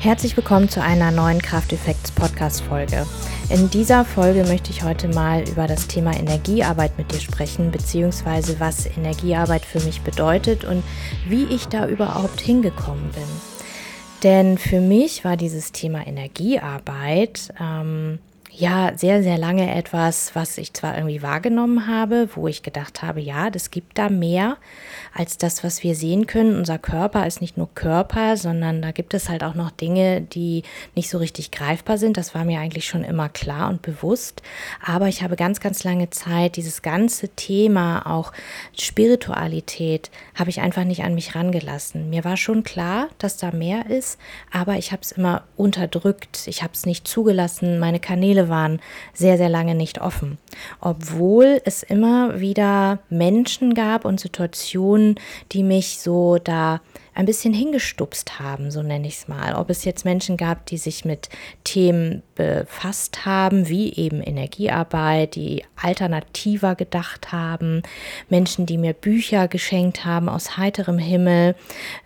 Herzlich willkommen zu einer neuen Krafteffekts Podcast Folge. In dieser Folge möchte ich heute mal über das Thema Energiearbeit mit dir sprechen, beziehungsweise was Energiearbeit für mich bedeutet und wie ich da überhaupt hingekommen bin. Denn für mich war dieses Thema Energiearbeit ähm, ja sehr, sehr lange etwas, was ich zwar irgendwie wahrgenommen habe, wo ich gedacht habe, ja, das gibt da mehr als das, was wir sehen können. Unser Körper ist nicht nur Körper, sondern da gibt es halt auch noch Dinge, die nicht so richtig greifbar sind. Das war mir eigentlich schon immer klar und bewusst. Aber ich habe ganz, ganz lange Zeit dieses ganze Thema, auch Spiritualität, habe ich einfach nicht an mich rangelassen. Mir war schon klar, dass da mehr ist, aber ich habe es immer unterdrückt. Ich habe es nicht zugelassen. Meine Kanäle waren sehr, sehr lange nicht offen. Obwohl es immer wieder Menschen gab und Situationen, die mich so da ein bisschen hingestupst haben, so nenne ich es mal. Ob es jetzt Menschen gab, die sich mit Themen befasst haben, wie eben Energiearbeit, die alternativer gedacht haben, Menschen, die mir Bücher geschenkt haben aus heiterem Himmel,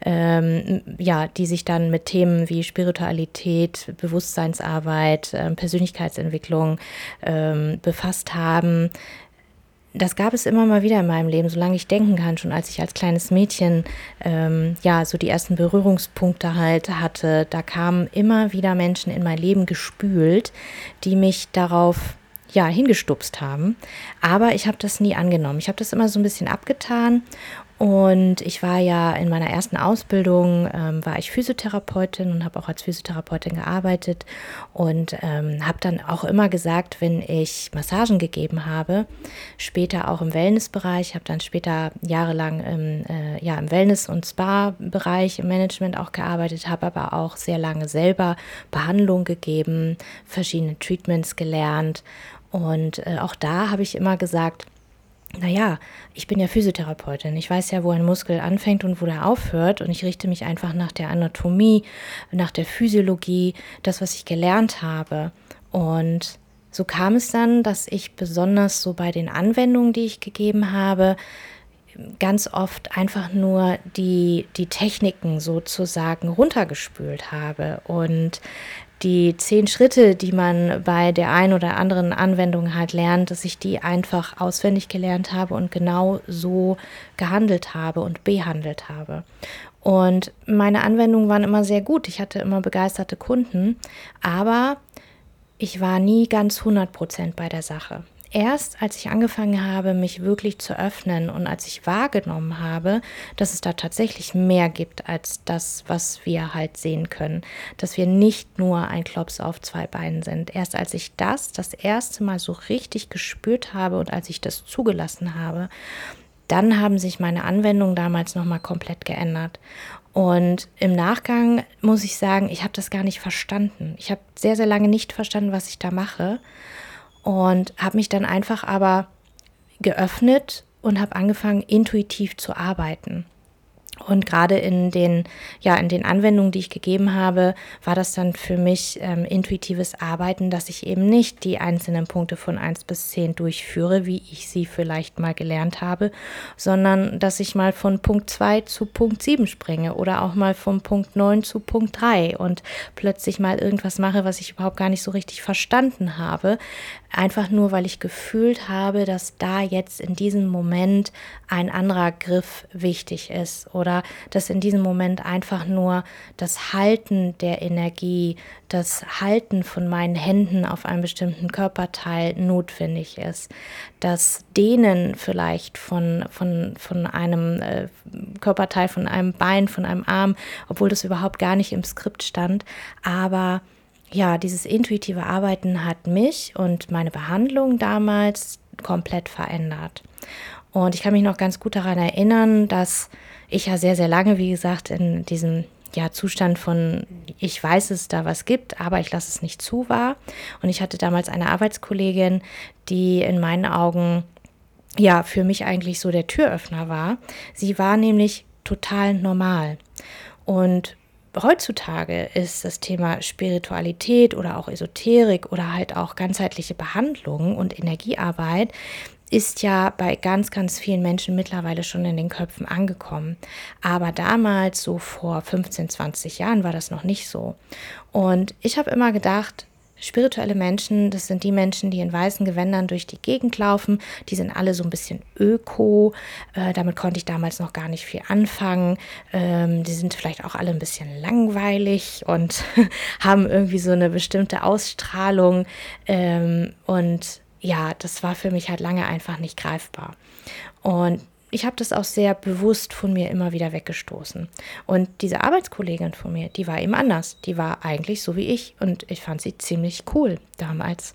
ähm, ja, die sich dann mit Themen wie Spiritualität, Bewusstseinsarbeit, äh, Persönlichkeitsentwicklung ähm, befasst haben das gab es immer mal wieder in meinem Leben, solange ich denken kann, schon als ich als kleines Mädchen ähm, ja so die ersten Berührungspunkte halt hatte. Da kamen immer wieder Menschen in mein Leben gespült, die mich darauf ja hingestupst haben. Aber ich habe das nie angenommen. Ich habe das immer so ein bisschen abgetan und ich war ja in meiner ersten Ausbildung, ähm, war ich Physiotherapeutin und habe auch als Physiotherapeutin gearbeitet und ähm, habe dann auch immer gesagt, wenn ich Massagen gegeben habe, später auch im Wellnessbereich, habe dann später jahrelang im, äh, ja, im Wellness- und Spa-Bereich, im Management auch gearbeitet, habe aber auch sehr lange selber Behandlung gegeben, verschiedene Treatments gelernt und äh, auch da habe ich immer gesagt, naja, ich bin ja Physiotherapeutin. Ich weiß ja, wo ein Muskel anfängt und wo der aufhört. Und ich richte mich einfach nach der Anatomie, nach der Physiologie, das, was ich gelernt habe. Und so kam es dann, dass ich besonders so bei den Anwendungen, die ich gegeben habe, ganz oft einfach nur die, die Techniken sozusagen runtergespült habe und die zehn Schritte, die man bei der einen oder anderen Anwendung halt lernt, dass ich die einfach auswendig gelernt habe und genau so gehandelt habe und behandelt habe. Und meine Anwendungen waren immer sehr gut. Ich hatte immer begeisterte Kunden, aber ich war nie ganz 100 Prozent bei der Sache erst als ich angefangen habe, mich wirklich zu öffnen und als ich wahrgenommen habe, dass es da tatsächlich mehr gibt als das, was wir halt sehen können, dass wir nicht nur ein Klops auf zwei Beinen sind. Erst als ich das das erste Mal so richtig gespürt habe und als ich das zugelassen habe, dann haben sich meine Anwendungen damals nochmal komplett geändert. Und im Nachgang muss ich sagen, ich habe das gar nicht verstanden. Ich habe sehr, sehr lange nicht verstanden, was ich da mache und habe mich dann einfach aber geöffnet und habe angefangen, intuitiv zu arbeiten. Und gerade in den, ja, in den Anwendungen, die ich gegeben habe, war das dann für mich ähm, intuitives Arbeiten, dass ich eben nicht die einzelnen Punkte von 1 bis 10 durchführe, wie ich sie vielleicht mal gelernt habe, sondern dass ich mal von Punkt 2 zu Punkt 7 springe oder auch mal von Punkt 9 zu Punkt 3 und plötzlich mal irgendwas mache, was ich überhaupt gar nicht so richtig verstanden habe, einfach nur, weil ich gefühlt habe, dass da jetzt in diesem Moment ein anderer Griff wichtig ist oder dass in diesem Moment einfach nur das Halten der Energie, das Halten von meinen Händen auf einem bestimmten Körperteil notwendig ist, das Dehnen vielleicht von, von, von einem äh, Körperteil, von einem Bein, von einem Arm, obwohl das überhaupt gar nicht im Skript stand, aber ja, dieses intuitive Arbeiten hat mich und meine Behandlung damals komplett verändert. Und ich kann mich noch ganz gut daran erinnern, dass ich ja sehr, sehr lange, wie gesagt, in diesem ja, Zustand von, ich weiß es da was gibt, aber ich lasse es nicht zu war. Und ich hatte damals eine Arbeitskollegin, die in meinen Augen ja für mich eigentlich so der Türöffner war. Sie war nämlich total normal. Und heutzutage ist das Thema Spiritualität oder auch Esoterik oder halt auch ganzheitliche Behandlung und Energiearbeit ist ja bei ganz, ganz vielen Menschen mittlerweile schon in den Köpfen angekommen. Aber damals, so vor 15, 20 Jahren, war das noch nicht so. Und ich habe immer gedacht, Spirituelle Menschen, das sind die Menschen, die in weißen Gewändern durch die Gegend laufen. Die sind alle so ein bisschen öko. Äh, damit konnte ich damals noch gar nicht viel anfangen. Ähm, die sind vielleicht auch alle ein bisschen langweilig und haben irgendwie so eine bestimmte Ausstrahlung. Ähm, und ja, das war für mich halt lange einfach nicht greifbar. Und ich habe das auch sehr bewusst von mir immer wieder weggestoßen. Und diese Arbeitskollegin von mir, die war eben anders. Die war eigentlich so wie ich und ich fand sie ziemlich cool damals.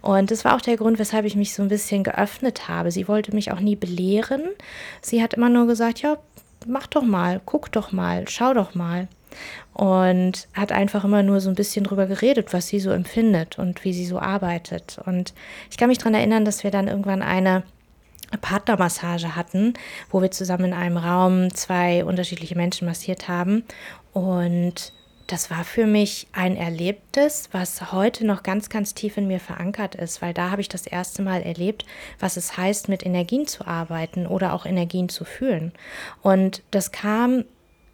Und das war auch der Grund, weshalb ich mich so ein bisschen geöffnet habe. Sie wollte mich auch nie belehren. Sie hat immer nur gesagt, ja, mach doch mal, guck doch mal, schau doch mal. Und hat einfach immer nur so ein bisschen drüber geredet, was sie so empfindet und wie sie so arbeitet. Und ich kann mich daran erinnern, dass wir dann irgendwann eine Partnermassage hatten, wo wir zusammen in einem Raum zwei unterschiedliche Menschen massiert haben. Und das war für mich ein Erlebtes, was heute noch ganz, ganz tief in mir verankert ist, weil da habe ich das erste Mal erlebt, was es heißt, mit Energien zu arbeiten oder auch Energien zu fühlen. Und das kam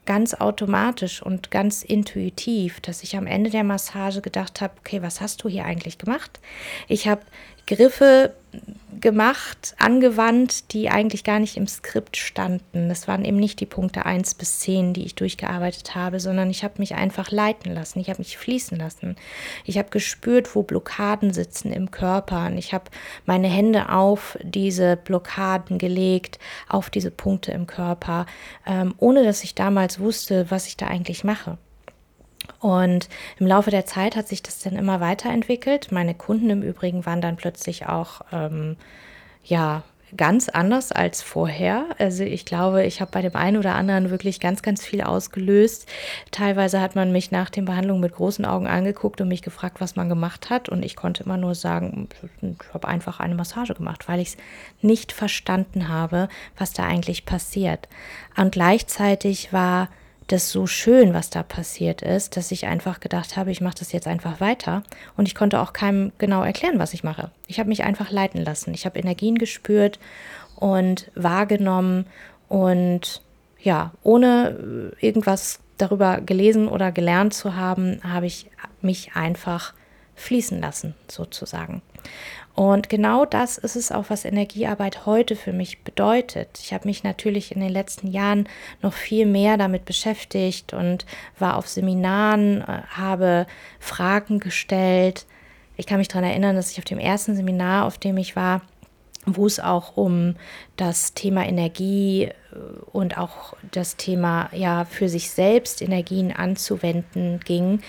ganz automatisch und ganz intuitiv, dass ich am Ende der Massage gedacht habe, okay, was hast du hier eigentlich gemacht? Ich habe Griffe gemacht, angewandt, die eigentlich gar nicht im Skript standen. Das waren eben nicht die Punkte 1 bis 10, die ich durchgearbeitet habe, sondern ich habe mich einfach leiten lassen, ich habe mich fließen lassen. Ich habe gespürt, wo Blockaden sitzen im Körper und ich habe meine Hände auf diese Blockaden gelegt, auf diese Punkte im Körper, ähm, ohne dass ich damals wusste, was ich da eigentlich mache. Und im Laufe der Zeit hat sich das dann immer weiterentwickelt. Meine Kunden im Übrigen waren dann plötzlich auch, ähm, ja, ganz anders als vorher. Also ich glaube, ich habe bei dem einen oder anderen wirklich ganz, ganz viel ausgelöst. Teilweise hat man mich nach den Behandlungen mit großen Augen angeguckt und mich gefragt, was man gemacht hat. Und ich konnte immer nur sagen, ich habe einfach eine Massage gemacht, weil ich es nicht verstanden habe, was da eigentlich passiert. Und gleichzeitig war das so schön, was da passiert ist, dass ich einfach gedacht habe, ich mache das jetzt einfach weiter. Und ich konnte auch keinem genau erklären, was ich mache. Ich habe mich einfach leiten lassen. Ich habe Energien gespürt und wahrgenommen und ja, ohne irgendwas darüber gelesen oder gelernt zu haben, habe ich mich einfach fließen lassen, sozusagen. Und genau das ist es auch, was Energiearbeit heute für mich bedeutet. Ich habe mich natürlich in den letzten Jahren noch viel mehr damit beschäftigt und war auf Seminaren, äh, habe Fragen gestellt. Ich kann mich daran erinnern, dass ich auf dem ersten Seminar, auf dem ich war, wo es auch um das Thema Energie äh, und auch das Thema ja für sich selbst Energien anzuwenden ging,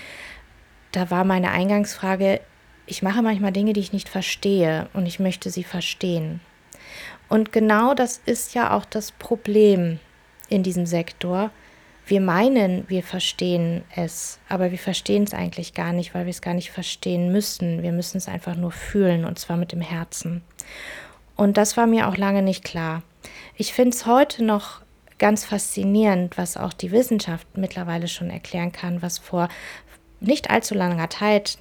da war meine Eingangsfrage, ich mache manchmal Dinge, die ich nicht verstehe und ich möchte sie verstehen. Und genau das ist ja auch das Problem in diesem Sektor. Wir meinen, wir verstehen es, aber wir verstehen es eigentlich gar nicht, weil wir es gar nicht verstehen müssen. Wir müssen es einfach nur fühlen und zwar mit dem Herzen. Und das war mir auch lange nicht klar. Ich finde es heute noch ganz faszinierend, was auch die Wissenschaft mittlerweile schon erklären kann, was vor nicht allzu langer Zeit,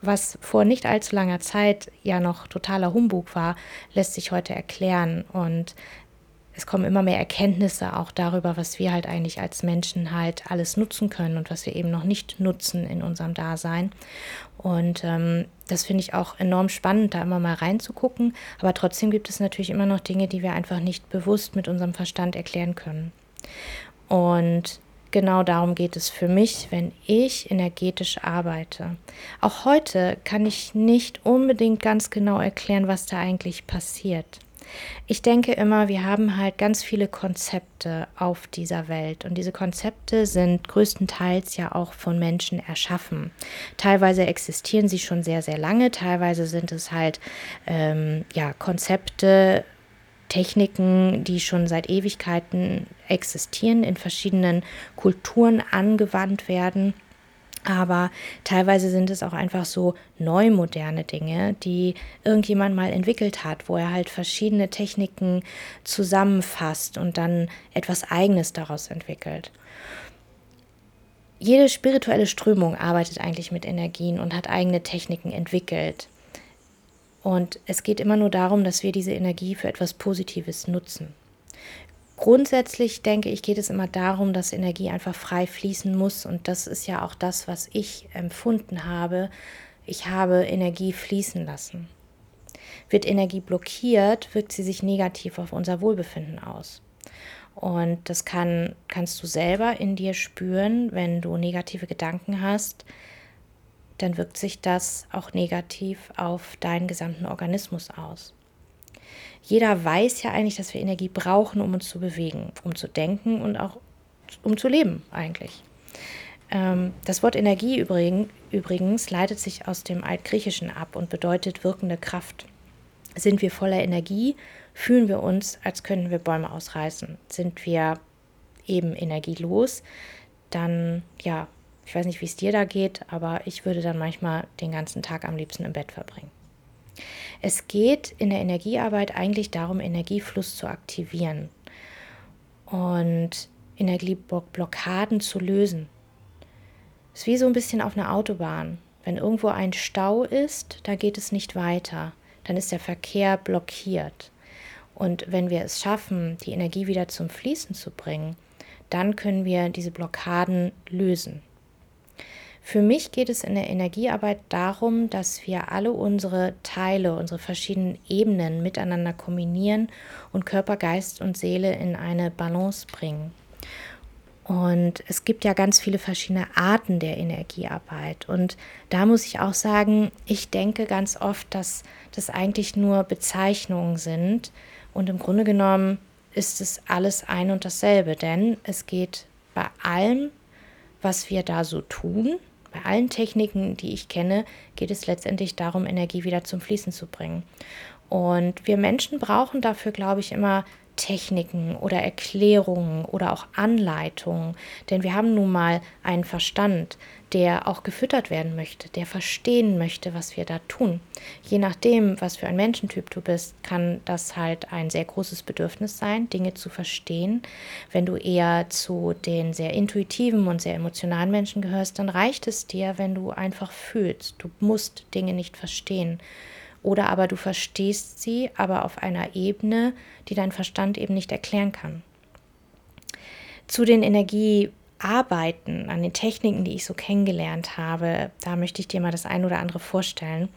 was vor nicht allzu langer Zeit ja noch totaler Humbug war, lässt sich heute erklären. Und es kommen immer mehr Erkenntnisse auch darüber, was wir halt eigentlich als Menschen halt alles nutzen können und was wir eben noch nicht nutzen in unserem Dasein. Und ähm, das finde ich auch enorm spannend, da immer mal reinzugucken. Aber trotzdem gibt es natürlich immer noch Dinge, die wir einfach nicht bewusst mit unserem Verstand erklären können. Und genau darum geht es für mich, wenn ich energetisch arbeite. Auch heute kann ich nicht unbedingt ganz genau erklären, was da eigentlich passiert. Ich denke immer, wir haben halt ganz viele Konzepte auf dieser Welt und diese Konzepte sind größtenteils ja auch von Menschen erschaffen. Teilweise existieren sie schon sehr, sehr lange, teilweise sind es halt ähm, ja, Konzepte, Techniken, die schon seit Ewigkeiten existieren, in verschiedenen Kulturen angewandt werden. Aber teilweise sind es auch einfach so neu moderne Dinge, die irgendjemand mal entwickelt hat, wo er halt verschiedene Techniken zusammenfasst und dann etwas Eigenes daraus entwickelt. Jede spirituelle Strömung arbeitet eigentlich mit Energien und hat eigene Techniken entwickelt Und es geht immer nur darum, dass wir diese Energie für etwas Positives nutzen. Grundsätzlich denke ich, geht es immer darum, dass Energie einfach frei fließen muss. Und das ist ja auch das, was ich empfunden habe. Ich habe Energie fließen lassen. Wird Energie blockiert, wirkt sie sich negativ auf unser Wohlbefinden aus. Und das kann, kannst du selber in dir spüren, wenn du negative Gedanken hast, dann wirkt sich das auch negativ auf deinen gesamten Organismus aus. Jeder weiß ja eigentlich, dass wir Energie brauchen, um uns zu bewegen, um zu denken und auch um zu leben eigentlich. Ähm, das Wort Energie übrigens leitet sich aus dem Altgriechischen ab und bedeutet wirkende Kraft. Sind wir voller Energie, fühlen wir uns, als könnten wir Bäume ausreißen. Sind wir eben energielos, dann ja, ich weiß nicht, wie es dir da geht, aber ich würde dann manchmal den ganzen Tag am liebsten im Bett verbringen. Es geht in der Energiearbeit eigentlich darum, Energiefluss zu aktivieren und Energieblockaden zu lösen. Es ist wie so ein bisschen auf einer Autobahn. Wenn irgendwo ein Stau ist, da geht es nicht weiter. Dann ist der Verkehr blockiert. Und wenn wir es schaffen, die Energie wieder zum Fließen zu bringen, dann können wir diese Blockaden lösen. Für mich geht es in der Energiearbeit darum, dass wir alle unsere Teile, unsere verschiedenen Ebenen miteinander kombinieren und Körper, Geist und Seele in eine Balance bringen. Und es gibt ja ganz viele verschiedene Arten der Energiearbeit. Und da muss ich auch sagen, ich denke ganz oft, dass das eigentlich nur Bezeichnungen sind. Und im Grunde genommen ist es alles ein und dasselbe. Denn es geht bei allem, was wir da so tun, bei allen Techniken, die ich kenne, geht es letztendlich darum, Energie wieder zum Fließen zu bringen. Und wir Menschen brauchen dafür, glaube ich, immer Techniken oder Erklärungen oder auch Anleitungen, denn wir haben nun mal einen Verstand, der auch gefüttert werden möchte, der verstehen möchte, was wir da tun. Je nachdem, was für ein Menschentyp du bist, kann das halt ein sehr großes Bedürfnis sein, Dinge zu verstehen. Wenn du eher zu den sehr intuitiven und sehr emotionalen Menschen gehörst, dann reicht es dir, wenn du einfach fühlst. Du musst Dinge nicht verstehen. Oder aber du verstehst sie, aber auf einer Ebene, die dein Verstand eben nicht erklären kann. Zu den Energiearbeiten, an den Techniken, die ich so kennengelernt habe, da möchte ich dir mal das ein oder andere vorstellen.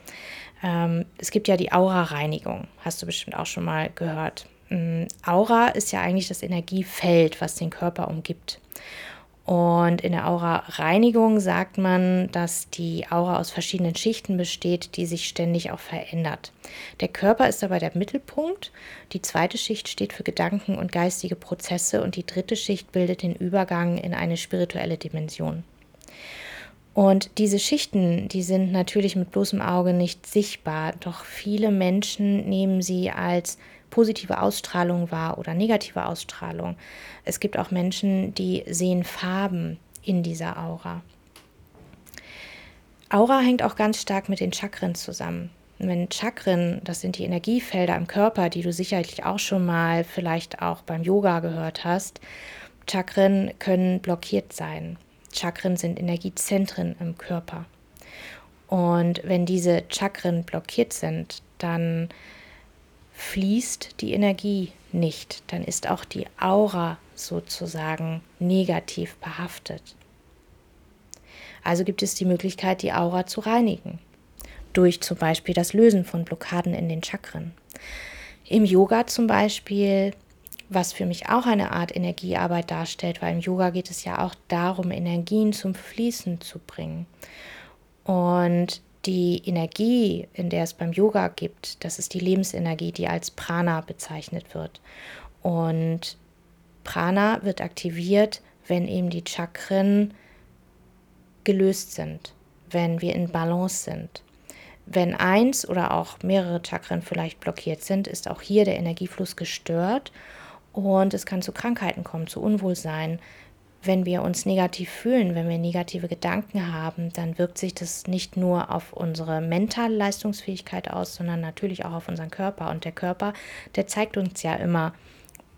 Ähm, es gibt ja die Aura-Reinigung, hast du bestimmt auch schon mal gehört. Ähm, Aura ist ja eigentlich das Energiefeld, was den Körper umgibt. Und in der Aura-Reinigung sagt man, dass die Aura aus verschiedenen Schichten besteht, die sich ständig auch verändert. Der Körper ist dabei der Mittelpunkt. Die zweite Schicht steht für Gedanken und geistige Prozesse und die dritte Schicht bildet den Übergang in eine spirituelle Dimension. Und diese Schichten, die sind natürlich mit bloßem Auge nicht sichtbar, doch viele Menschen nehmen sie als positive Ausstrahlung wahr oder negative Ausstrahlung. Es gibt auch Menschen, die sehen Farben in dieser Aura. Aura hängt auch ganz stark mit den Chakren zusammen. wenn Chakren, das sind die Energiefelder im Körper, die du sicherlich auch schon mal vielleicht auch beim Yoga gehört hast, Chakren können blockiert sein. Chakren sind Energiezentren im Körper. Und wenn diese Chakren blockiert sind, dann fließt die Energie nicht, dann ist auch die Aura sozusagen negativ behaftet. Also gibt es die Möglichkeit, die Aura zu reinigen, durch zum Beispiel das Lösen von Blockaden in den Chakren. Im Yoga zum Beispiel, was für mich auch eine Art Energiearbeit darstellt, weil im Yoga geht es ja auch darum, Energien zum Fließen zu bringen. Und die Energie, in der es beim Yoga gibt, das ist die Lebensenergie, die als Prana bezeichnet wird. Und Prana wird aktiviert, wenn eben die Chakren gelöst sind, wenn wir in Balance sind. Wenn eins oder auch mehrere Chakren vielleicht blockiert sind, ist auch hier der Energiefluss gestört und es kann zu Krankheiten kommen, zu Unwohlsein, wenn wir uns negativ fühlen, wenn wir negative Gedanken haben, dann wirkt sich das nicht nur auf unsere mentale Leistungsfähigkeit aus, sondern natürlich auch auf unseren Körper. Und der Körper, der zeigt uns ja immer,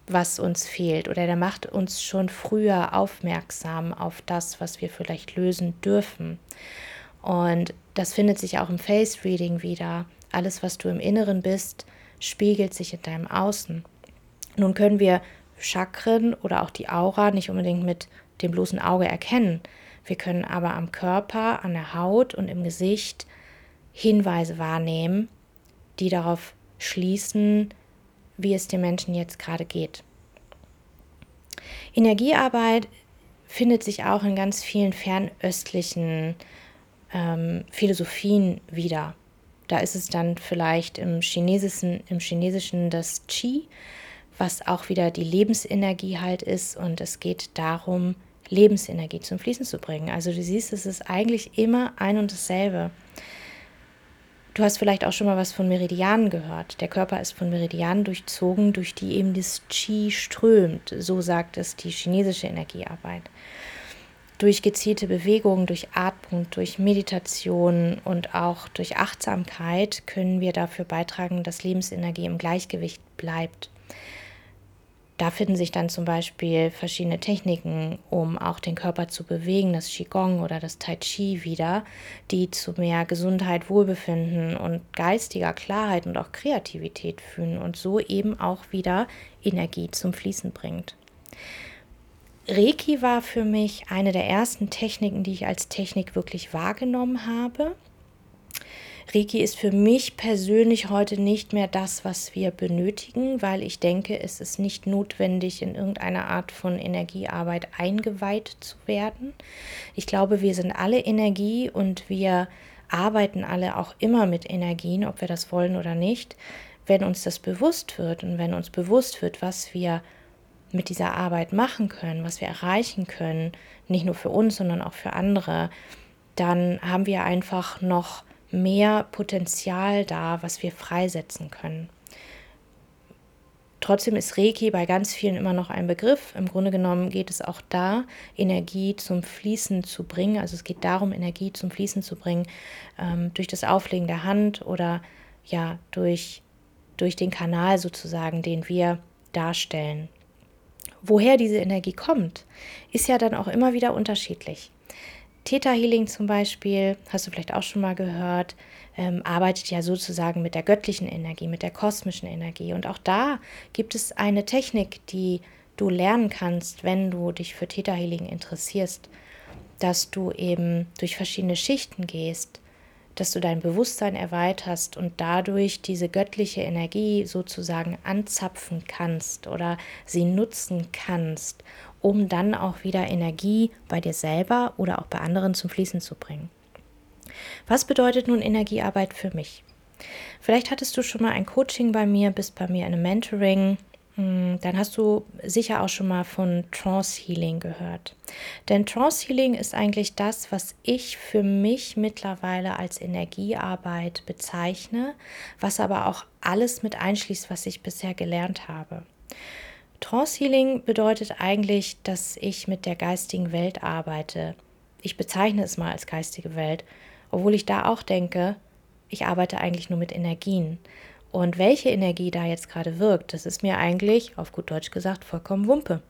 was uns fehlt oder der macht uns schon früher aufmerksam auf das, was wir vielleicht lösen dürfen. Und das findet sich auch im Face Reading wieder. alles, was du im Inneren bist, spiegelt sich in deinem Außen. Nun können wir Chakren oder auch die Aura nicht unbedingt mit dem bloßen Auge erkennen. Wir können aber am Körper, an der Haut und im Gesicht Hinweise wahrnehmen, die darauf schließen, wie es dem Menschen jetzt gerade geht. Energiearbeit findet sich auch in ganz vielen fernöstlichen ähm, Philosophien wieder. Da ist es dann vielleicht im Chinesischen, im Chinesischen das Qi, was auch wieder die Lebensenergie halt ist. Und es geht darum, Lebensenergie zum Fließen zu bringen. Also du siehst, es ist eigentlich immer ein und dasselbe. Du hast vielleicht auch schon mal was von Meridianen gehört. Der Körper ist von Meridianen durchzogen, durch die eben das Qi strömt. So sagt es die chinesische Energiearbeit. Durch gezielte Bewegungen, durch Atmung, durch Meditation und auch durch Achtsamkeit können wir dafür beitragen, dass Lebensenergie im Gleichgewicht bleibt. Da finden sich dann zum Beispiel verschiedene Techniken, um auch den Körper zu bewegen, das Qigong oder das Tai Chi wieder, die zu mehr Gesundheit, Wohlbefinden und geistiger Klarheit und auch Kreativität führen und so eben auch wieder Energie zum Fließen bringt. Reiki war für mich eine der ersten Techniken, die ich als Technik wirklich wahrgenommen habe. Reiki ist für mich persönlich heute nicht mehr das, was wir benötigen, weil ich denke, es ist nicht notwendig, in irgendeiner Art von Energiearbeit eingeweiht zu werden. Ich glaube, wir sind alle Energie und wir arbeiten alle auch immer mit Energien, ob wir das wollen oder nicht. Wenn uns das bewusst wird und wenn uns bewusst wird, was wir mit dieser Arbeit machen können, was wir erreichen können, nicht nur für uns, sondern auch für andere, dann haben wir einfach noch mehr Potenzial da, was wir freisetzen können. Trotzdem ist Reiki bei ganz vielen immer noch ein Begriff. Im Grunde genommen geht es auch da, Energie zum Fließen zu bringen. Also es geht darum, Energie zum Fließen zu bringen ähm, durch das Auflegen der Hand oder ja durch, durch den Kanal sozusagen, den wir darstellen. Woher diese Energie kommt, ist ja dann auch immer wieder unterschiedlich. Theta Healing zum Beispiel, hast du vielleicht auch schon mal gehört, ähm, arbeitet ja sozusagen mit der göttlichen Energie, mit der kosmischen Energie. Und auch da gibt es eine Technik, die du lernen kannst, wenn du dich für Theta Healing interessierst, dass du eben durch verschiedene Schichten gehst, dass du dein Bewusstsein erweiterst und dadurch diese göttliche Energie sozusagen anzapfen kannst oder sie nutzen kannst, um dann auch wieder Energie bei dir selber oder auch bei anderen zum Fließen zu bringen. Was bedeutet nun Energiearbeit für mich? Vielleicht hattest du schon mal ein Coaching bei mir, bist bei mir in einem Mentoring, hm, dann hast du sicher auch schon mal von Trance Healing gehört. Denn Trance Healing ist eigentlich das, was ich für mich mittlerweile als Energiearbeit bezeichne, was aber auch alles mit einschließt, was ich bisher gelernt habe. Trance Healing bedeutet eigentlich, dass ich mit der geistigen Welt arbeite. Ich bezeichne es mal als geistige Welt, obwohl ich da auch denke, ich arbeite eigentlich nur mit Energien. Und welche Energie da jetzt gerade wirkt, das ist mir eigentlich, auf gut Deutsch gesagt, vollkommen Wumpe.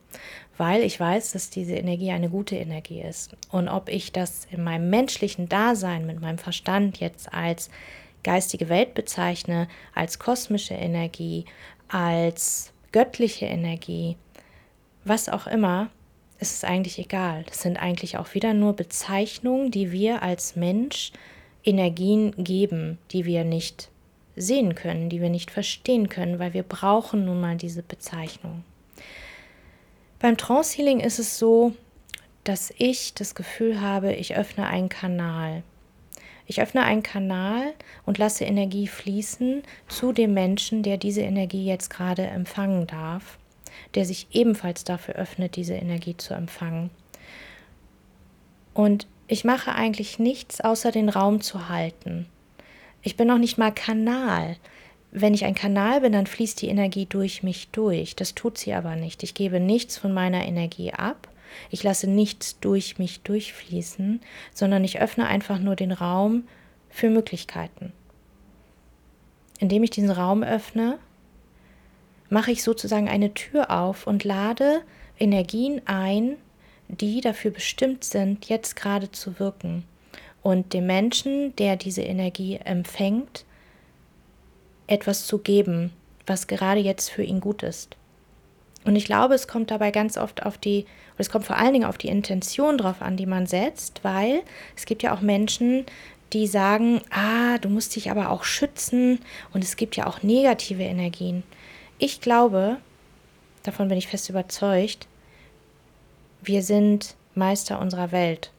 Weil ich weiß, dass diese Energie eine gute Energie ist. Und ob ich das in meinem menschlichen Dasein mit meinem Verstand jetzt als geistige Welt bezeichne, als kosmische Energie, als göttliche Energie, was auch immer, ist es eigentlich egal. Das sind eigentlich auch wieder nur Bezeichnungen, die wir als Mensch Energien geben, die wir nicht sehen können, die wir nicht verstehen können, weil wir brauchen nun mal diese Bezeichnung. Beim Trance Healing ist es so, dass ich das Gefühl habe, ich öffne einen Kanal. Ich öffne einen Kanal und lasse Energie fließen zu dem Menschen, der diese Energie jetzt gerade empfangen darf, der sich ebenfalls dafür öffnet, diese Energie zu empfangen. Und ich mache eigentlich nichts, außer den Raum zu halten. Ich bin noch nicht mal Kanal. Wenn ich ein Kanal bin, dann fließt die Energie durch mich durch. Das tut sie aber nicht. Ich gebe nichts von meiner Energie ab, ich lasse nichts durch mich durchfließen, sondern ich öffne einfach nur den Raum für Möglichkeiten. Indem ich diesen Raum öffne, mache ich sozusagen eine Tür auf und lade Energien ein, die dafür bestimmt sind, jetzt gerade zu wirken. Und dem Menschen, der diese Energie empfängt, etwas zu geben, was gerade jetzt für ihn gut ist. Und ich glaube, es kommt dabei ganz oft auf die, es kommt vor allen Dingen auf die Intention drauf an, die man setzt, weil es gibt ja auch Menschen, die sagen, ah, du musst dich aber auch schützen und es gibt ja auch negative Energien. Ich glaube, davon bin ich fest überzeugt, wir sind Meister unserer Welt.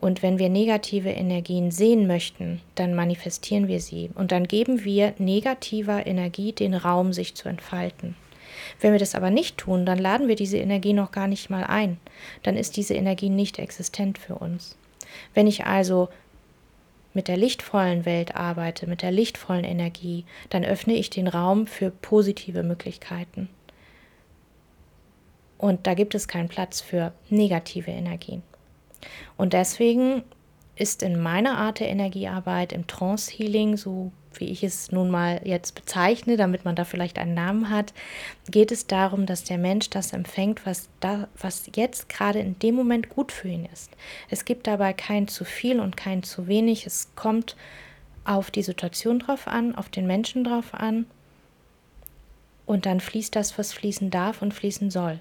Und wenn wir negative Energien sehen möchten, dann manifestieren wir sie und dann geben wir negativer Energie den Raum, sich zu entfalten. Wenn wir das aber nicht tun, dann laden wir diese Energie noch gar nicht mal ein. Dann ist diese Energie nicht existent für uns. Wenn ich also mit der lichtvollen Welt arbeite, mit der lichtvollen Energie, dann öffne ich den Raum für positive Möglichkeiten. Und da gibt es keinen Platz für negative Energien. Und deswegen ist in meiner Art der Energiearbeit, im Trance-Healing, so wie ich es nun mal jetzt bezeichne, damit man da vielleicht einen Namen hat, geht es darum, dass der Mensch das empfängt, was, da, was jetzt gerade in dem Moment gut für ihn ist. Es gibt dabei kein zu viel und kein zu wenig. Es kommt auf die Situation drauf an, auf den Menschen drauf an. Und dann fließt das, was fließen darf und fließen soll.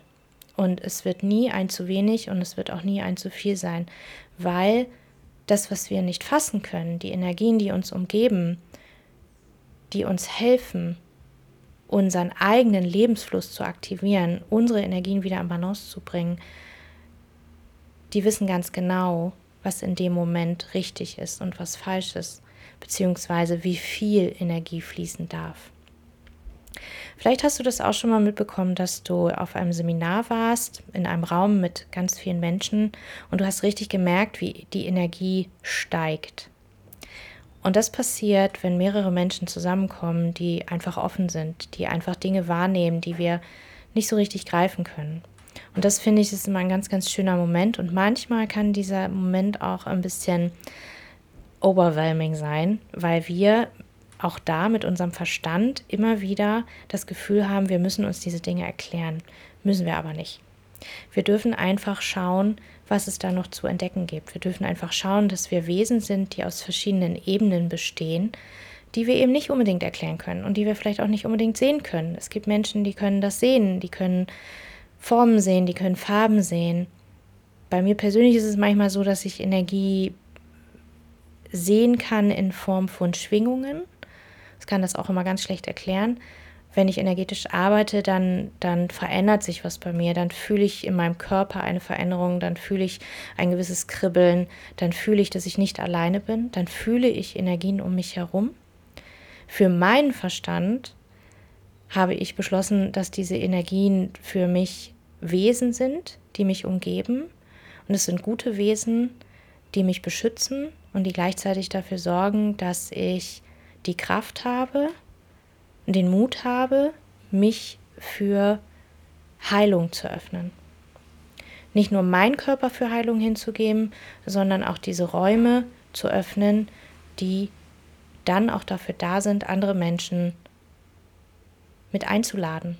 Und es wird nie ein zu wenig und es wird auch nie ein zu viel sein, weil das, was wir nicht fassen können, die Energien, die uns umgeben, die uns helfen, unseren eigenen Lebensfluss zu aktivieren, unsere Energien wieder in Balance zu bringen, die wissen ganz genau, was in dem Moment richtig ist und was falsch ist, beziehungsweise wie viel Energie fließen darf. Vielleicht hast du das auch schon mal mitbekommen, dass du auf einem Seminar warst, in einem Raum mit ganz vielen Menschen und du hast richtig gemerkt, wie die Energie steigt. Und das passiert, wenn mehrere Menschen zusammenkommen, die einfach offen sind, die einfach Dinge wahrnehmen, die wir nicht so richtig greifen können. Und das finde ich ist immer ein ganz, ganz schöner Moment. Und manchmal kann dieser Moment auch ein bisschen overwhelming sein, weil wir auch da mit unserem Verstand immer wieder das Gefühl haben, wir müssen uns diese Dinge erklären. Müssen wir aber nicht. Wir dürfen einfach schauen, was es da noch zu entdecken gibt. Wir dürfen einfach schauen, dass wir Wesen sind, die aus verschiedenen Ebenen bestehen, die wir eben nicht unbedingt erklären können und die wir vielleicht auch nicht unbedingt sehen können. Es gibt Menschen, die können das sehen, die können Formen sehen, die können Farben sehen. Bei mir persönlich ist es manchmal so, dass ich Energie sehen kann in Form von Schwingungen kann das auch immer ganz schlecht erklären. Wenn ich energetisch arbeite, dann, dann verändert sich was bei mir. Dann fühle ich in meinem Körper eine Veränderung, dann fühle ich ein gewisses Kribbeln, dann fühle ich, dass ich nicht alleine bin, dann fühle ich Energien um mich herum. Für meinen Verstand habe ich beschlossen, dass diese Energien für mich Wesen sind, die mich umgeben. Und es sind gute Wesen, die mich beschützen und die gleichzeitig dafür sorgen, dass ich die Kraft habe, den Mut habe, mich für Heilung zu öffnen. Nicht nur meinen Körper für Heilung hinzugeben, sondern auch diese Räume zu öffnen, die dann auch dafür da sind, andere Menschen mit einzuladen.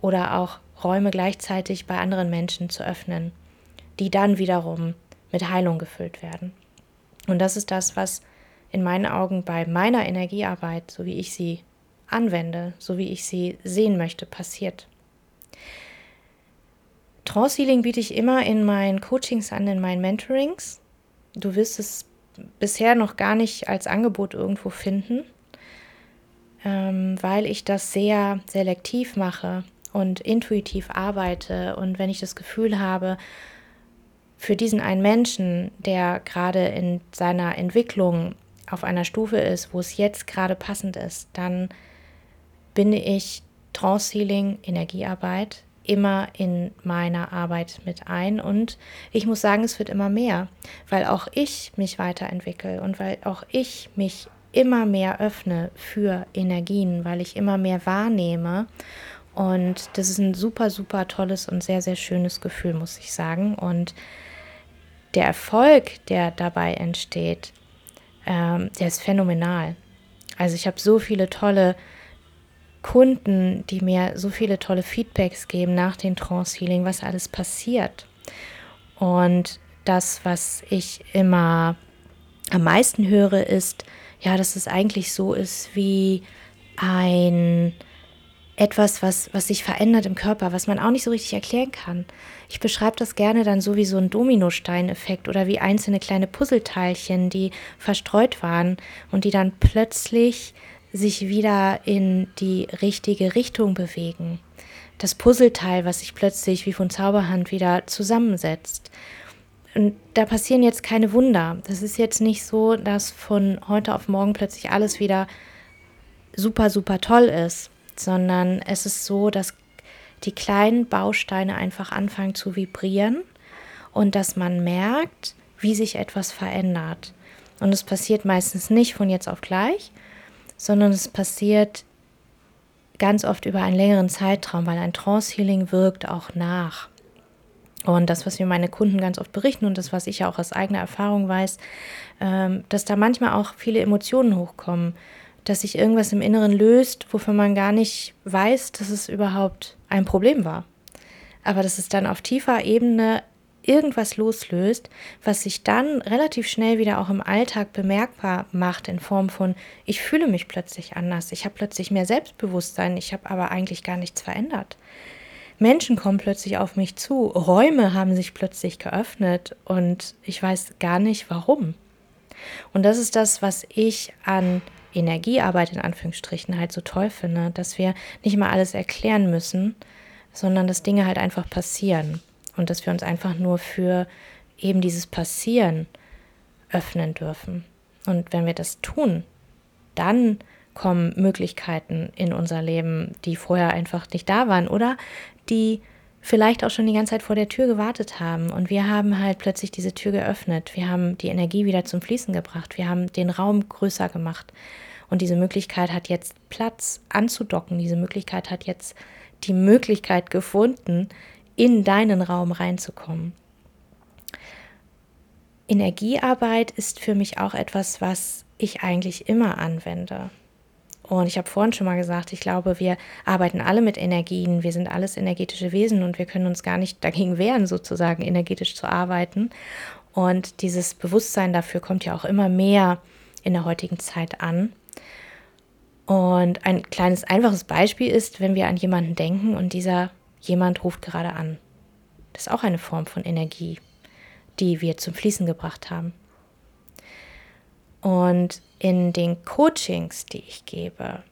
Oder auch Räume gleichzeitig bei anderen Menschen zu öffnen, die dann wiederum mit Heilung gefüllt werden. Und das ist das, was in meinen Augen bei meiner Energiearbeit, so wie ich sie anwende, so wie ich sie sehen möchte, passiert. Trance Healing biete ich immer in meinen Coachings an, in meinen Mentorings. Du wirst es bisher noch gar nicht als Angebot irgendwo finden, ähm, weil ich das sehr selektiv mache und intuitiv arbeite. Und wenn ich das Gefühl habe, für diesen einen Menschen, der gerade in seiner Entwicklung auf einer Stufe ist, wo es jetzt gerade passend ist, dann binde ich Trance Healing, Energiearbeit immer in meiner Arbeit mit ein und ich muss sagen, es wird immer mehr, weil auch ich mich weiterentwickle und weil auch ich mich immer mehr öffne für Energien, weil ich immer mehr wahrnehme und das ist ein super, super tolles und sehr, sehr schönes Gefühl, muss ich sagen. Und der Erfolg, der dabei entsteht, ähm, der ist phänomenal. Also ich habe so viele tolle Kunden, die mir so viele tolle Feedbacks geben nach dem Trance Healing, was alles passiert. Und das, was ich immer am meisten höre, ist, ja, dass es eigentlich so ist wie ein etwas, was, was sich verändert im Körper, was man auch nicht so richtig erklären kann. Ich beschreibe das gerne dann so wie so ein Dominosteineffekt oder wie einzelne kleine Puzzleteilchen, die verstreut waren und die dann plötzlich sich wieder in die richtige Richtung bewegen. Das Puzzleteil, was sich plötzlich wie von Zauberhand wieder zusammensetzt. Und da passieren jetzt keine Wunder. Das ist jetzt nicht so, dass von heute auf morgen plötzlich alles wieder super, super toll ist, sondern es ist so, dass die kleinen Bausteine einfach anfangen zu vibrieren und dass man merkt, wie sich etwas verändert. Und es passiert meistens nicht von jetzt auf gleich, sondern es passiert ganz oft über einen längeren Zeitraum, weil ein Trance-Healing wirkt auch nach. Und das, was mir meine Kunden ganz oft berichten und das, was ich ja auch aus eigener Erfahrung weiß, ähm, dass da manchmal auch viele Emotionen hochkommen, dass sich irgendwas im Inneren löst, wofür man gar nicht weiß, dass es überhaupt ein Problem war. Aber dass es dann auf tiefer Ebene irgendwas loslöst, was sich dann relativ schnell wieder auch im Alltag bemerkbar macht in Form von, ich fühle mich plötzlich anders, ich habe plötzlich mehr Selbstbewusstsein, ich habe aber eigentlich gar nichts verändert. Menschen kommen plötzlich auf mich zu, Räume haben sich plötzlich geöffnet und ich weiß gar nicht warum. Und das ist das, was ich an Energiearbeit in Anführungsstrichen halt so toll finde, dass wir nicht mal alles erklären müssen, sondern dass Dinge halt einfach passieren und dass wir uns einfach nur für eben dieses Passieren öffnen dürfen. Und wenn wir das tun, dann kommen Möglichkeiten in unser Leben, die vorher einfach nicht da waren oder die vielleicht auch schon die ganze Zeit vor der Tür gewartet haben. Und wir haben halt plötzlich diese Tür geöffnet. Wir haben die Energie wieder zum Fließen gebracht. Wir haben den Raum größer gemacht. Und diese Möglichkeit hat jetzt Platz anzudocken. Diese Möglichkeit hat jetzt die Möglichkeit gefunden, in deinen Raum reinzukommen. Energiearbeit ist für mich auch etwas, was ich eigentlich immer anwende. Und ich habe vorhin schon mal gesagt, ich glaube, wir arbeiten alle mit Energien, wir sind alles energetische Wesen und wir können uns gar nicht dagegen wehren, sozusagen energetisch zu arbeiten. Und dieses Bewusstsein dafür kommt ja auch immer mehr in der heutigen Zeit an. Und ein kleines einfaches Beispiel ist, wenn wir an jemanden denken und dieser jemand ruft gerade an. Das ist auch eine Form von Energie, die wir zum Fließen gebracht haben. Und in den Coachings, die ich gebe,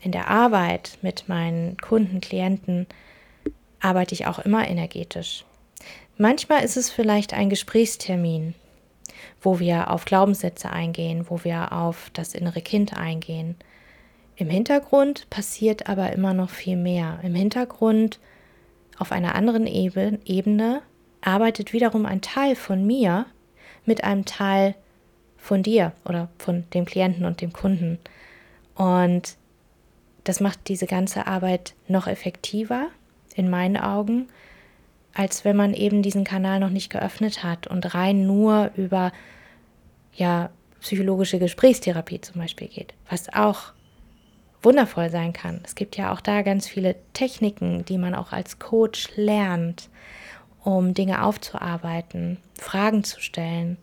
in der Arbeit mit meinen Kunden, Klienten, arbeite ich auch immer energetisch. Manchmal ist es vielleicht ein Gesprächstermin, wo wir auf Glaubenssätze eingehen, wo wir auf das innere Kind eingehen. Im Hintergrund passiert aber immer noch viel mehr. Im Hintergrund auf einer anderen Ebene arbeitet wiederum ein Teil von mir mit einem Teil von dir oder von dem Klienten und dem Kunden. Und das macht diese ganze Arbeit noch effektiver in meinen Augen, als wenn man eben diesen Kanal noch nicht geöffnet hat und rein nur über ja, psychologische Gesprächstherapie zum Beispiel geht, was auch wundervoll sein kann. Es gibt ja auch da ganz viele Techniken, die man auch als Coach lernt, um Dinge aufzuarbeiten, Fragen zu stellen.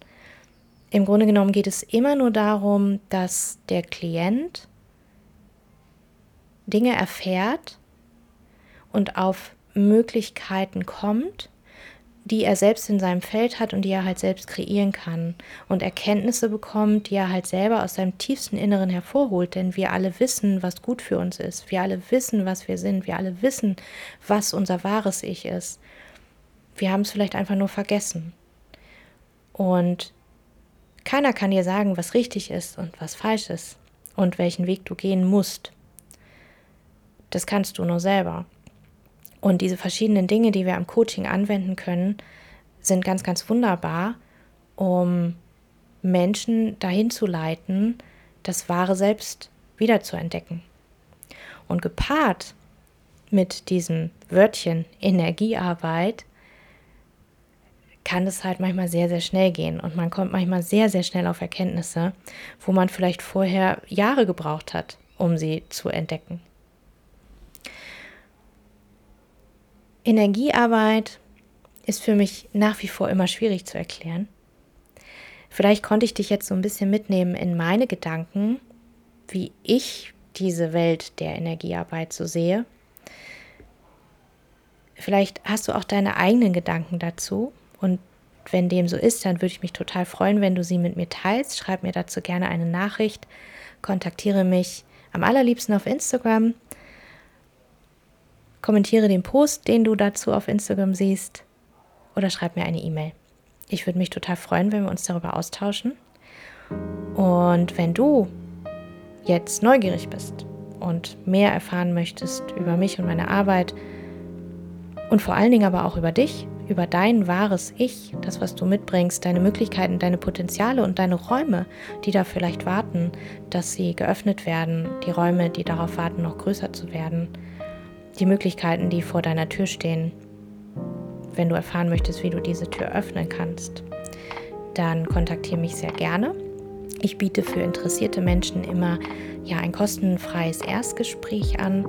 Im Grunde genommen geht es immer nur darum, dass der Klient Dinge erfährt und auf Möglichkeiten kommt, die er selbst in seinem Feld hat und die er halt selbst kreieren kann und Erkenntnisse bekommt, die er halt selber aus seinem tiefsten Inneren hervorholt, denn wir alle wissen, was gut für uns ist. Wir alle wissen, was wir sind. Wir alle wissen, was unser wahres Ich ist. Wir haben es vielleicht einfach nur vergessen. Und keiner kann dir sagen, was richtig ist und was falsch ist und welchen Weg du gehen musst. Das kannst du nur selber. Und diese verschiedenen Dinge, die wir am Coaching anwenden können, sind ganz, ganz wunderbar, um Menschen dahin zu leiten, das wahre Selbst wiederzuentdecken. Und gepaart mit diesem Wörtchen Energiearbeit kann es halt manchmal sehr, sehr schnell gehen und man kommt manchmal sehr, sehr schnell auf Erkenntnisse, wo man vielleicht vorher Jahre gebraucht hat, um sie zu entdecken. Energiearbeit ist für mich nach wie vor immer schwierig zu erklären. Vielleicht konnte ich dich jetzt so ein bisschen mitnehmen in meine Gedanken, wie ich diese Welt der Energiearbeit so sehe. Vielleicht hast du auch deine eigenen Gedanken dazu und wenn dem so ist, dann würde ich mich total freuen, wenn du sie mit mir teilst. Schreib mir dazu gerne eine Nachricht, kontaktiere mich am allerliebsten auf Instagram, kommentiere den Post, den du dazu auf Instagram siehst oder schreib mir eine E-Mail. Ich würde mich total freuen, wenn wir uns darüber austauschen. Und wenn du jetzt neugierig bist und mehr erfahren möchtest über mich und meine Arbeit und vor allen Dingen aber auch über dich, über dein wahres Ich, das, was du mitbringst, deine Möglichkeiten, deine Potenziale und deine Räume, die da vielleicht warten, dass sie geöffnet werden, die Räume, die darauf warten, noch größer zu werden, die Möglichkeiten, die vor deiner Tür stehen, wenn du erfahren möchtest, wie du diese Tür öffnen kannst, dann kontaktiere mich sehr gerne. Ich biete für interessierte Menschen immer ja ein kostenfreies Erstgespräch an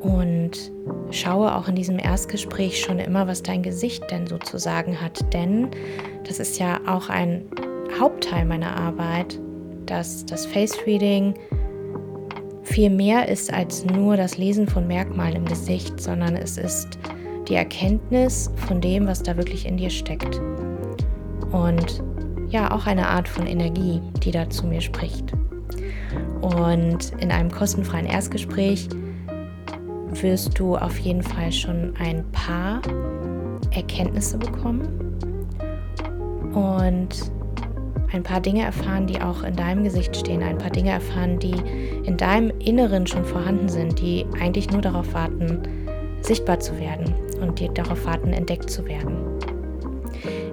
und schaue auch in diesem Erstgespräch schon immer, was dein Gesicht denn sozusagen hat, denn das ist ja auch ein Hauptteil meiner Arbeit, dass das Face Reading viel mehr ist als nur das Lesen von Merkmalen im Gesicht, sondern es ist die Erkenntnis von dem, was da wirklich in dir steckt. Und ja, auch eine Art von Energie, die da zu mir spricht. Und in einem kostenfreien Erstgespräch wirst du auf jeden Fall schon ein paar Erkenntnisse bekommen und ein paar Dinge erfahren, die auch in deinem Gesicht stehen, ein paar Dinge erfahren, die in deinem Inneren schon vorhanden sind, die eigentlich nur darauf warten, sichtbar zu werden und die darauf warten, entdeckt zu werden.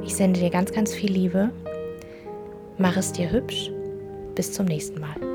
Ich sende dir ganz, ganz viel Liebe. Mach es dir hübsch. Bis zum nächsten Mal.